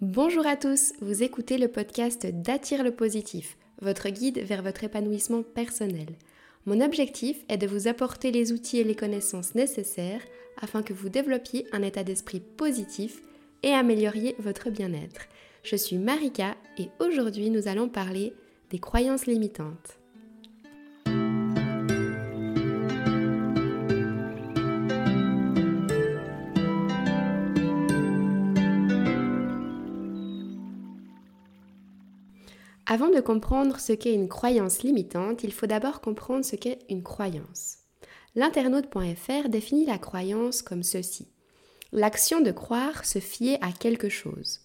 Bonjour à tous, vous écoutez le podcast d'Attire le positif, votre guide vers votre épanouissement personnel. Mon objectif est de vous apporter les outils et les connaissances nécessaires afin que vous développiez un état d'esprit positif et amélioriez votre bien-être. Je suis Marika et aujourd'hui nous allons parler des croyances limitantes. Avant de comprendre ce qu'est une croyance limitante, il faut d'abord comprendre ce qu'est une croyance. L'internaute.fr définit la croyance comme ceci. L'action de croire, se fier à quelque chose.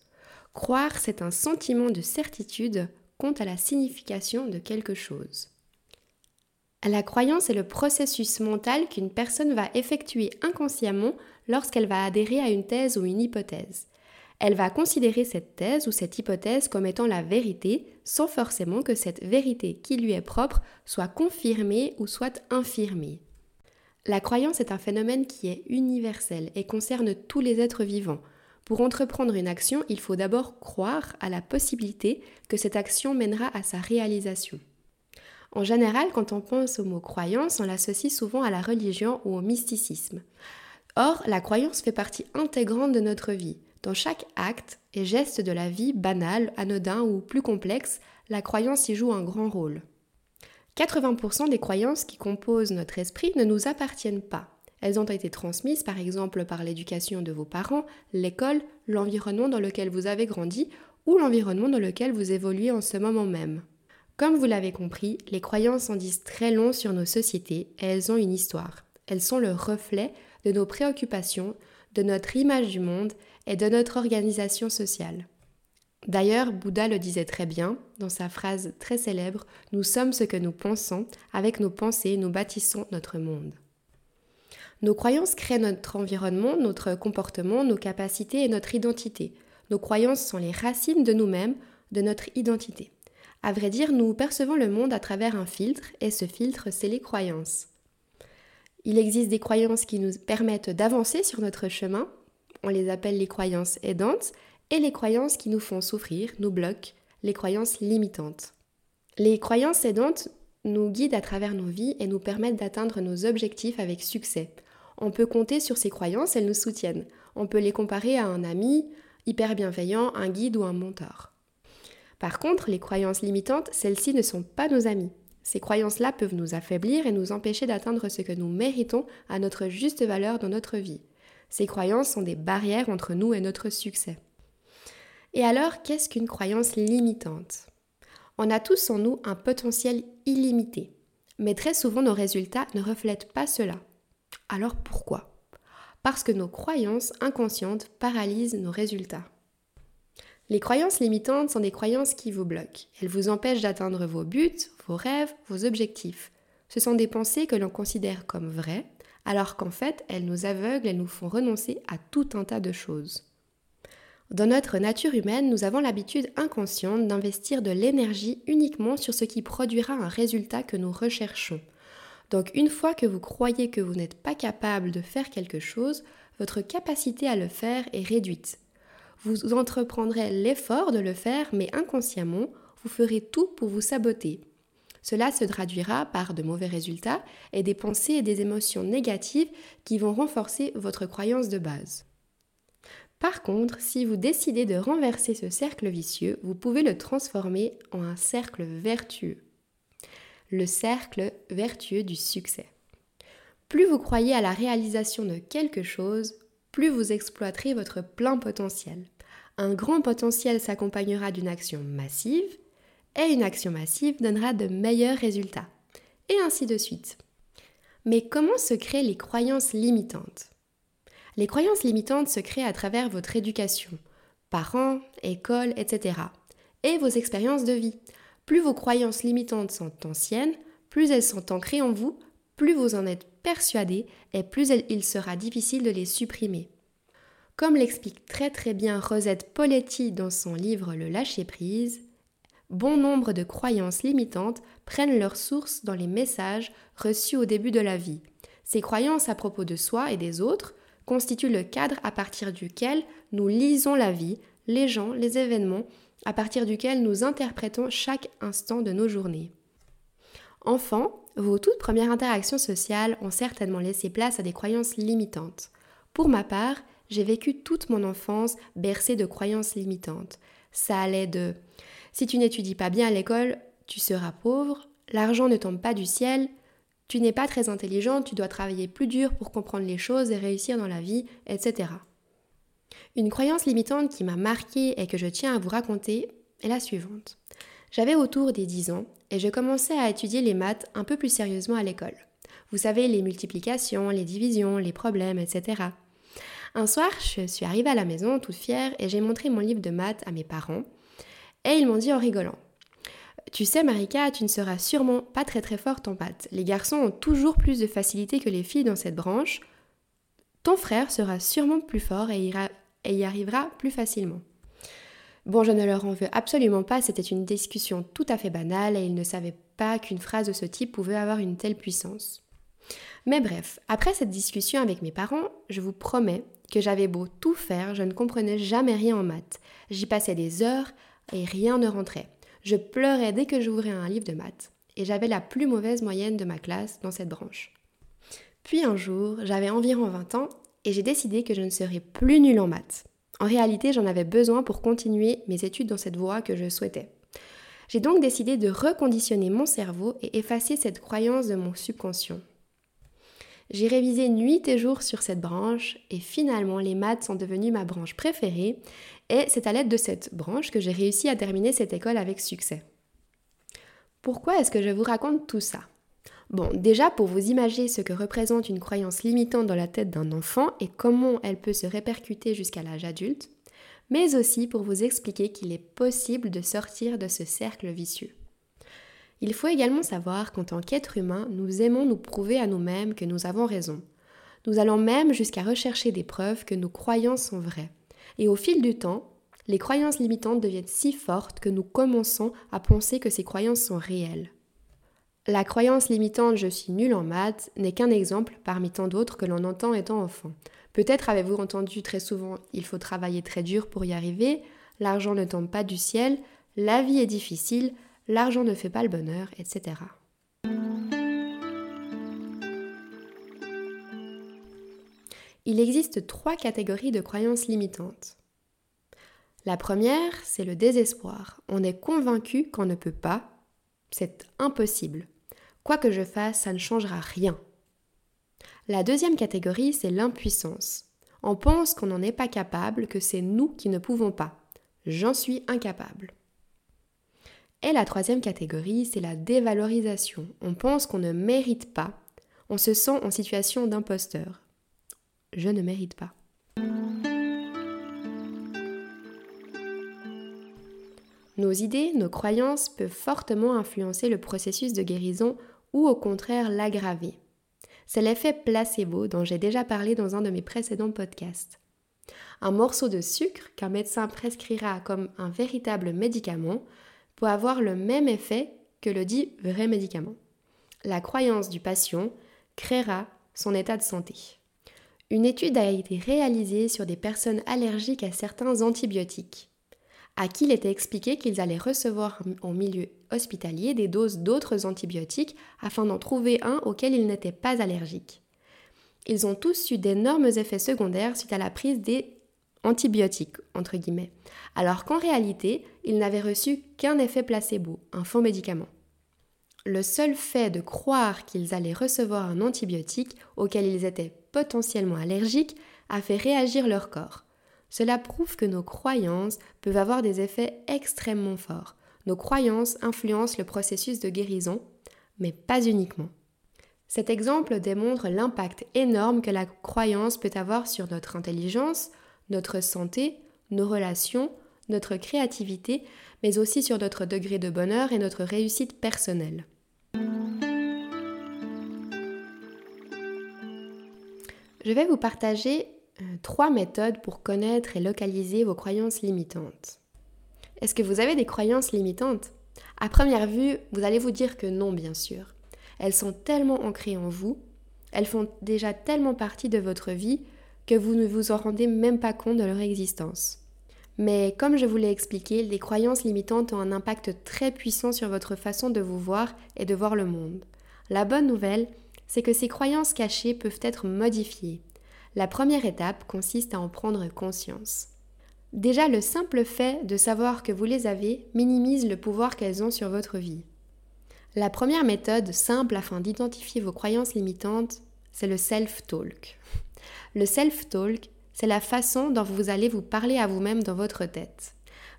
Croire, c'est un sentiment de certitude quant à la signification de quelque chose. La croyance est le processus mental qu'une personne va effectuer inconsciemment lorsqu'elle va adhérer à une thèse ou une hypothèse elle va considérer cette thèse ou cette hypothèse comme étant la vérité, sans forcément que cette vérité qui lui est propre soit confirmée ou soit infirmée. La croyance est un phénomène qui est universel et concerne tous les êtres vivants. Pour entreprendre une action, il faut d'abord croire à la possibilité que cette action mènera à sa réalisation. En général, quand on pense au mot croyance, on l'associe souvent à la religion ou au mysticisme. Or, la croyance fait partie intégrante de notre vie. Dans chaque acte et geste de la vie, banal, anodin ou plus complexe, la croyance y joue un grand rôle. 80% des croyances qui composent notre esprit ne nous appartiennent pas. Elles ont été transmises par exemple par l'éducation de vos parents, l'école, l'environnement dans lequel vous avez grandi ou l'environnement dans lequel vous évoluez en ce moment même. Comme vous l'avez compris, les croyances en disent très long sur nos sociétés et elles ont une histoire. Elles sont le reflet de nos préoccupations, de notre image du monde et de notre organisation sociale. D'ailleurs, Bouddha le disait très bien dans sa phrase très célèbre Nous sommes ce que nous pensons, avec nos pensées, nous bâtissons notre monde. Nos croyances créent notre environnement, notre comportement, nos capacités et notre identité. Nos croyances sont les racines de nous-mêmes, de notre identité. À vrai dire, nous percevons le monde à travers un filtre, et ce filtre, c'est les croyances. Il existe des croyances qui nous permettent d'avancer sur notre chemin, on les appelle les croyances aidantes, et les croyances qui nous font souffrir, nous bloquent, les croyances limitantes. Les croyances aidantes nous guident à travers nos vies et nous permettent d'atteindre nos objectifs avec succès. On peut compter sur ces croyances, elles nous soutiennent. On peut les comparer à un ami hyper bienveillant, un guide ou un mentor. Par contre, les croyances limitantes, celles-ci ne sont pas nos amis. Ces croyances-là peuvent nous affaiblir et nous empêcher d'atteindre ce que nous méritons à notre juste valeur dans notre vie. Ces croyances sont des barrières entre nous et notre succès. Et alors, qu'est-ce qu'une croyance limitante? On a tous en nous un potentiel illimité, mais très souvent nos résultats ne reflètent pas cela. Alors pourquoi? Parce que nos croyances inconscientes paralysent nos résultats. Les croyances limitantes sont des croyances qui vous bloquent. Elles vous empêchent d'atteindre vos buts, vos rêves, vos objectifs. Ce sont des pensées que l'on considère comme vraies, alors qu'en fait, elles nous aveuglent et nous font renoncer à tout un tas de choses. Dans notre nature humaine, nous avons l'habitude inconsciente d'investir de l'énergie uniquement sur ce qui produira un résultat que nous recherchons. Donc une fois que vous croyez que vous n'êtes pas capable de faire quelque chose, votre capacité à le faire est réduite. Vous entreprendrez l'effort de le faire, mais inconsciemment, vous ferez tout pour vous saboter. Cela se traduira par de mauvais résultats et des pensées et des émotions négatives qui vont renforcer votre croyance de base. Par contre, si vous décidez de renverser ce cercle vicieux, vous pouvez le transformer en un cercle vertueux. Le cercle vertueux du succès. Plus vous croyez à la réalisation de quelque chose, plus vous exploiterez votre plein potentiel. Un grand potentiel s'accompagnera d'une action massive, et une action massive donnera de meilleurs résultats. Et ainsi de suite. Mais comment se créent les croyances limitantes? Les croyances limitantes se créent à travers votre éducation, parents, école, etc. Et vos expériences de vie. Plus vos croyances limitantes sont anciennes, plus elles sont ancrées en vous, plus vous en êtes persuadé et plus il sera difficile de les supprimer. Comme l'explique très très bien Rosette Poletti dans son livre Le lâcher-prise, bon nombre de croyances limitantes prennent leur source dans les messages reçus au début de la vie. Ces croyances à propos de soi et des autres constituent le cadre à partir duquel nous lisons la vie, les gens, les événements, à partir duquel nous interprétons chaque instant de nos journées. Enfant, vos toutes premières interactions sociales ont certainement laissé place à des croyances limitantes. Pour ma part, j'ai vécu toute mon enfance bercée de croyances limitantes. Ça allait de si tu n'étudies pas bien à l'école, tu seras pauvre, l'argent ne tombe pas du ciel, tu n'es pas très intelligent, tu dois travailler plus dur pour comprendre les choses et réussir dans la vie, etc. Une croyance limitante qui m'a marquée et que je tiens à vous raconter est la suivante. J'avais autour des 10 ans et je commençais à étudier les maths un peu plus sérieusement à l'école. Vous savez, les multiplications, les divisions, les problèmes, etc. Un soir, je suis arrivée à la maison toute fière et j'ai montré mon livre de maths à mes parents. Et ils m'ont dit en rigolant Tu sais, Marika, tu ne seras sûrement pas très très forte en maths. Les garçons ont toujours plus de facilité que les filles dans cette branche. Ton frère sera sûrement plus fort et, ira, et y arrivera plus facilement. Bon, je ne leur en veux absolument pas, c'était une discussion tout à fait banale et ils ne savaient pas qu'une phrase de ce type pouvait avoir une telle puissance. Mais bref, après cette discussion avec mes parents, je vous promets que j'avais beau tout faire, je ne comprenais jamais rien en maths. J'y passais des heures et rien ne rentrait. Je pleurais dès que j'ouvrais un livre de maths et j'avais la plus mauvaise moyenne de ma classe dans cette branche. Puis un jour, j'avais environ 20 ans et j'ai décidé que je ne serais plus nulle en maths. En réalité, j'en avais besoin pour continuer mes études dans cette voie que je souhaitais. J'ai donc décidé de reconditionner mon cerveau et effacer cette croyance de mon subconscient. J'ai révisé nuit et jour sur cette branche et finalement les maths sont devenues ma branche préférée et c'est à l'aide de cette branche que j'ai réussi à terminer cette école avec succès. Pourquoi est-ce que je vous raconte tout ça? Bon, déjà pour vous imaginer ce que représente une croyance limitante dans la tête d'un enfant et comment elle peut se répercuter jusqu'à l'âge adulte, mais aussi pour vous expliquer qu'il est possible de sortir de ce cercle vicieux. Il faut également savoir qu'en tant qu'être humain, nous aimons nous prouver à nous-mêmes que nous avons raison. Nous allons même jusqu'à rechercher des preuves que nos croyances sont vraies. Et au fil du temps, les croyances limitantes deviennent si fortes que nous commençons à penser que ces croyances sont réelles. La croyance limitante je suis nul en maths n'est qu'un exemple parmi tant d'autres que l'on entend étant enfant. Peut-être avez-vous entendu très souvent il faut travailler très dur pour y arriver, l'argent ne tombe pas du ciel, la vie est difficile, l'argent ne fait pas le bonheur, etc. Il existe trois catégories de croyances limitantes. La première, c'est le désespoir. On est convaincu qu'on ne peut pas, c'est impossible. Quoi que je fasse, ça ne changera rien. La deuxième catégorie, c'est l'impuissance. On pense qu'on n'en est pas capable, que c'est nous qui ne pouvons pas. J'en suis incapable. Et la troisième catégorie, c'est la dévalorisation. On pense qu'on ne mérite pas. On se sent en situation d'imposteur. Je ne mérite pas. Nos idées, nos croyances peuvent fortement influencer le processus de guérison ou au contraire l'aggraver. C'est l'effet placebo dont j'ai déjà parlé dans un de mes précédents podcasts. Un morceau de sucre qu'un médecin prescrira comme un véritable médicament peut avoir le même effet que le dit vrai médicament. La croyance du patient créera son état de santé. Une étude a été réalisée sur des personnes allergiques à certains antibiotiques à qui il était expliqué qu'ils allaient recevoir en milieu hospitalier des doses d'autres antibiotiques afin d'en trouver un auquel ils n'étaient pas allergiques. Ils ont tous eu d'énormes effets secondaires suite à la prise des antibiotiques, entre guillemets, alors qu'en réalité, ils n'avaient reçu qu'un effet placebo, un faux médicament. Le seul fait de croire qu'ils allaient recevoir un antibiotique auquel ils étaient potentiellement allergiques a fait réagir leur corps. Cela prouve que nos croyances peuvent avoir des effets extrêmement forts. Nos croyances influencent le processus de guérison, mais pas uniquement. Cet exemple démontre l'impact énorme que la croyance peut avoir sur notre intelligence, notre santé, nos relations, notre créativité, mais aussi sur notre degré de bonheur et notre réussite personnelle. Je vais vous partager euh, trois méthodes pour connaître et localiser vos croyances limitantes. Est-ce que vous avez des croyances limitantes? À première vue, vous allez vous dire que non, bien sûr. Elles sont tellement ancrées en vous, elles font déjà tellement partie de votre vie que vous ne vous en rendez même pas compte de leur existence. Mais comme je vous l'ai expliqué, les croyances limitantes ont un impact très puissant sur votre façon de vous voir et de voir le monde. La bonne nouvelle, c'est que ces croyances cachées peuvent être modifiées. La première étape consiste à en prendre conscience. Déjà, le simple fait de savoir que vous les avez minimise le pouvoir qu'elles ont sur votre vie. La première méthode simple afin d'identifier vos croyances limitantes, c'est le self-talk. Le self-talk, c'est la façon dont vous allez vous parler à vous-même dans votre tête.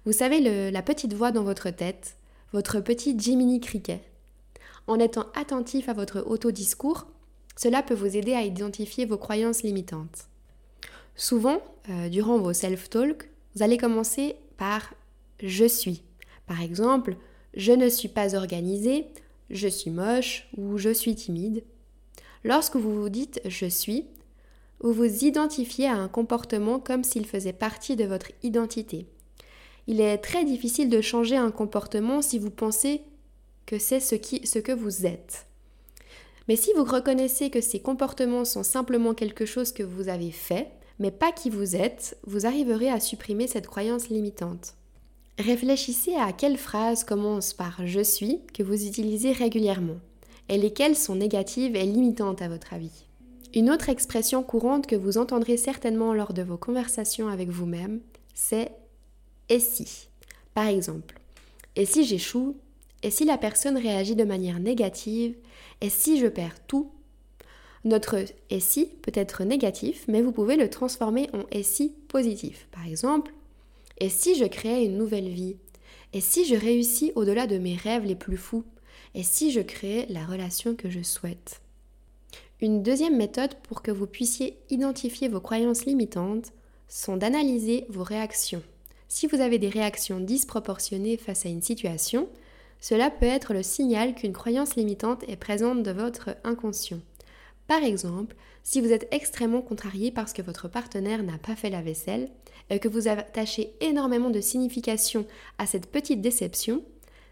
Vous savez, la petite voix dans votre tête, votre petit Jiminy Cricket. En étant attentif à votre auto-discours, cela peut vous aider à identifier vos croyances limitantes. Souvent, euh, durant vos self-talk, vous allez commencer par je suis. Par exemple, je ne suis pas organisé, je suis moche ou je suis timide. Lorsque vous vous dites je suis, vous vous identifiez à un comportement comme s'il faisait partie de votre identité. Il est très difficile de changer un comportement si vous pensez que c'est ce, que vous êtes. Mais si vous reconnaissez que ces comportements sont simplement quelque chose que vous avez fait, mais pas qui vous êtes, vous arriverez à supprimer cette croyance limitante. Réfléchissez à quelles phrases commencent par je suis que vous utilisez régulièrement et lesquelles sont négatives et limitantes à votre avis? Une autre expression courante que vous entendrez certainement lors de vos conversations avec vous-même, c'est et si. Par exemple, et si j'échoue? Et si la personne réagit de manière négative Et si je perds tout? Notre et si peut être négatif, mais vous pouvez le transformer en et si positif. Par exemple, et si je créais une nouvelle vie? Et si je réussis au-delà de mes rêves les plus fous? Et si je créais la relation que je souhaite? Une deuxième méthode pour que vous puissiez identifier vos croyances limitantes sont d'analyser vos réactions. Si vous avez des réactions disproportionnées face à une situation, cela peut être le signal qu'une croyance limitante est présente dans votre inconscient. Par exemple, si vous êtes extrêmement contrarié parce que votre partenaire n'a pas fait la vaisselle et que vous attachez énormément de signification à cette petite déception,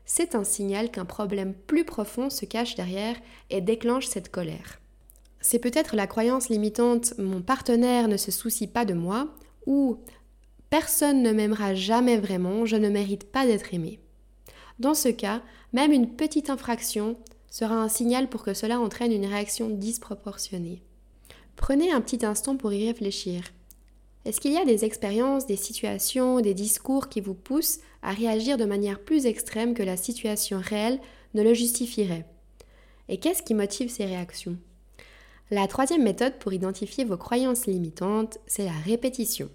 c'est un signal qu'un problème plus profond se cache derrière et déclenche cette colère. C'est peut-être la croyance limitante mon partenaire ne se soucie pas de moi ou personne ne m'aimera jamais vraiment, je ne mérite pas d'être aimé. Dans ce cas, même une petite infraction sera un signal pour que cela entraîne une réaction disproportionnée. Prenez un petit instant pour y réfléchir. Est-ce qu'il y a des expériences, des situations, des discours qui vous poussent à réagir de manière plus extrême que la situation réelle ne le justifierait? Et qu'est-ce qui motive ces réactions? La troisième méthode pour identifier vos croyances limitantes, c'est la répétition.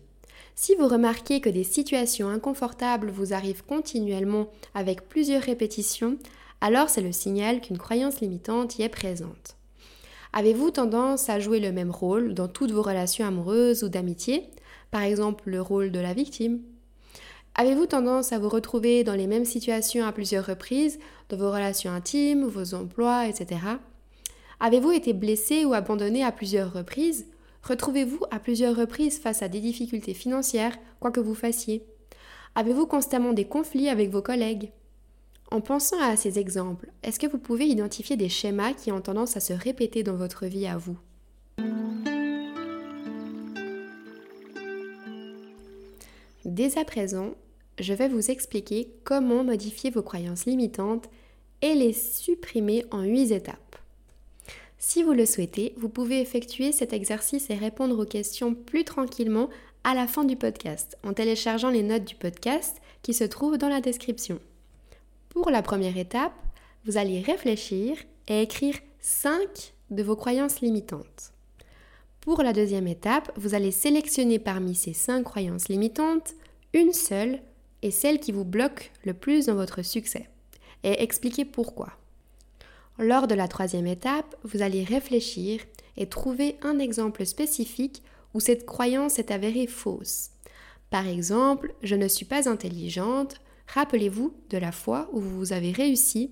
Si vous remarquez que des situations inconfortables vous arrivent continuellement avec plusieurs répétitions, alors c'est le signal qu'une croyance limitante y est présente. Avez-vous tendance à jouer le même rôle dans toutes vos relations amoureuses ou d'amitié? Par exemple, le rôle de la victime Avez-vous tendance à vous retrouver dans les mêmes situations à plusieurs reprises, dans vos relations intimes, vos emplois, etc. Avez-vous été blessé ou abandonné à plusieurs reprises? Retrouvez-vous à plusieurs reprises face à des difficultés financières, quoi que vous fassiez. Avez-vous constamment des conflits avec vos collègues? En pensant à ces exemples, est-ce que vous pouvez identifier des schémas qui ont tendance à se répéter dans votre vie à vous? Dès à présent, je vais vous expliquer comment modifier vos croyances limitantes et les supprimer en 8 étapes. Si vous le souhaitez, vous pouvez effectuer cet exercice et répondre aux questions plus tranquillement à la fin du podcast en téléchargeant les notes du podcast qui se trouvent dans la description. Pour la première étape, vous allez réfléchir et écrire 5 de vos croyances limitantes. Pour la deuxième étape, vous allez sélectionner parmi ces 5 croyances limitantes une seule et celle qui vous bloque le plus dans votre succès et expliquer pourquoi. Lors de la troisième étape, vous allez réfléchir et trouver un exemple spécifique où cette croyance est avérée fausse. Par exemple, je ne suis pas intelligente. Rappelez-vous de la fois où vous avez réussi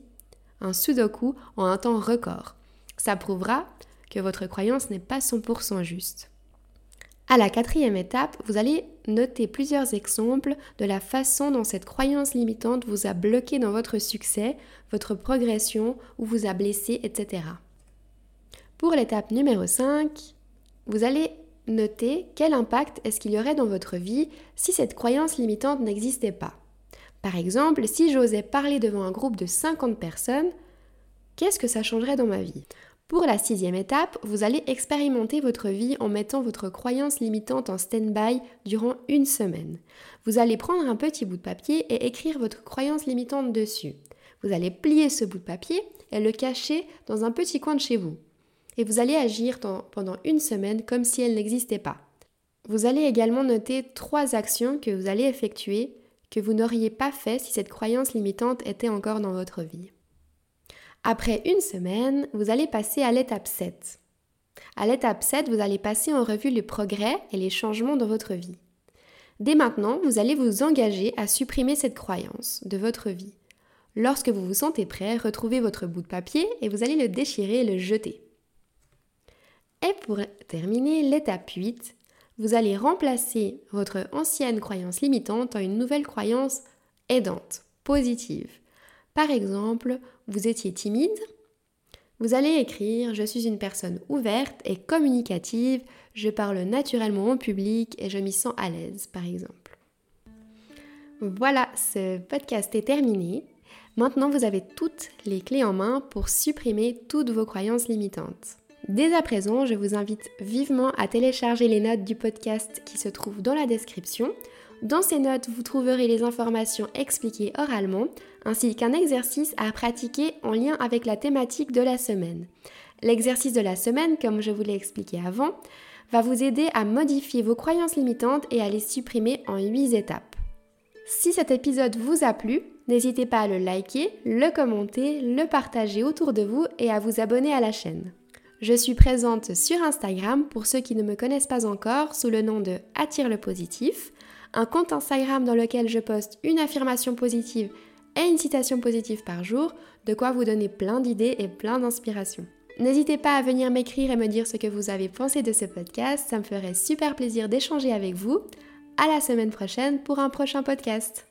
un sudoku en un temps record. Ça prouvera que votre croyance n'est pas 100% juste. À la quatrième étape, vous allez noter plusieurs exemples de la façon dont cette croyance limitante vous a bloqué dans votre succès, votre progression ou vous a blessé, etc. Pour l'étape numéro 5, vous allez notez quel impact est-ce qu'il y aurait dans votre vie si cette croyance limitante n'existait pas. Par exemple, si j'osais parler devant un groupe de 50 personnes, qu'est-ce que ça changerait dans ma vie? Pour la sixième étape, vous allez expérimenter votre vie en mettant votre croyance limitante en stand-by durant une semaine. Vous allez prendre un petit bout de papier et écrire votre croyance limitante dessus. Vous allez plier ce bout de papier et le cacher dans un petit coin de chez vous. Et vous allez agir pendant une semaine comme si elle n'existait pas. Vous allez également noter trois actions que vous allez effectuer que vous n'auriez pas fait si cette croyance limitante était encore dans votre vie. Après une semaine, vous allez passer à l'étape 7. À l'étape 7, vous allez passer en revue les progrès et les changements dans votre vie. Dès maintenant, vous allez vous engager à supprimer cette croyance de votre vie. Lorsque vous vous sentez prêt, retrouvez votre bout de papier et vous allez le déchirer et le jeter. Et pour terminer, l'étape 8, vous allez remplacer votre ancienne croyance limitante en une nouvelle croyance aidante, positive. Par exemple, vous étiez timide, vous allez écrire Je suis une personne ouverte et communicative, je parle naturellement en public et je m'y sens à l'aise, par exemple. Voilà, ce podcast est terminé. Maintenant, vous avez toutes les clés en main pour supprimer toutes vos croyances limitantes. Dès à présent, je vous invite vivement à télécharger les notes du podcast qui se trouvent dans la description. Dans ces notes, vous trouverez les informations expliquées oralement, ainsi qu'un exercice à pratiquer en lien avec la thématique de la semaine. L'exercice de la semaine, comme je vous l'ai expliqué avant, va vous aider à modifier vos croyances limitantes et à les supprimer en 8 étapes. Si cet épisode vous a plu, n'hésitez pas à le liker, le commenter, le partager autour de vous et à vous abonner à la chaîne. Je suis présente sur Instagram pour ceux qui ne me connaissent pas encore sous le nom de Attire le positif, un compte Instagram dans lequel je poste une affirmation positive et une citation positive par jour, de quoi vous donner plein d'idées et plein d'inspiration. N'hésitez pas à venir m'écrire et me dire ce que vous avez pensé de ce podcast, ça me ferait super plaisir d'échanger avec vous. À la semaine prochaine pour un prochain podcast.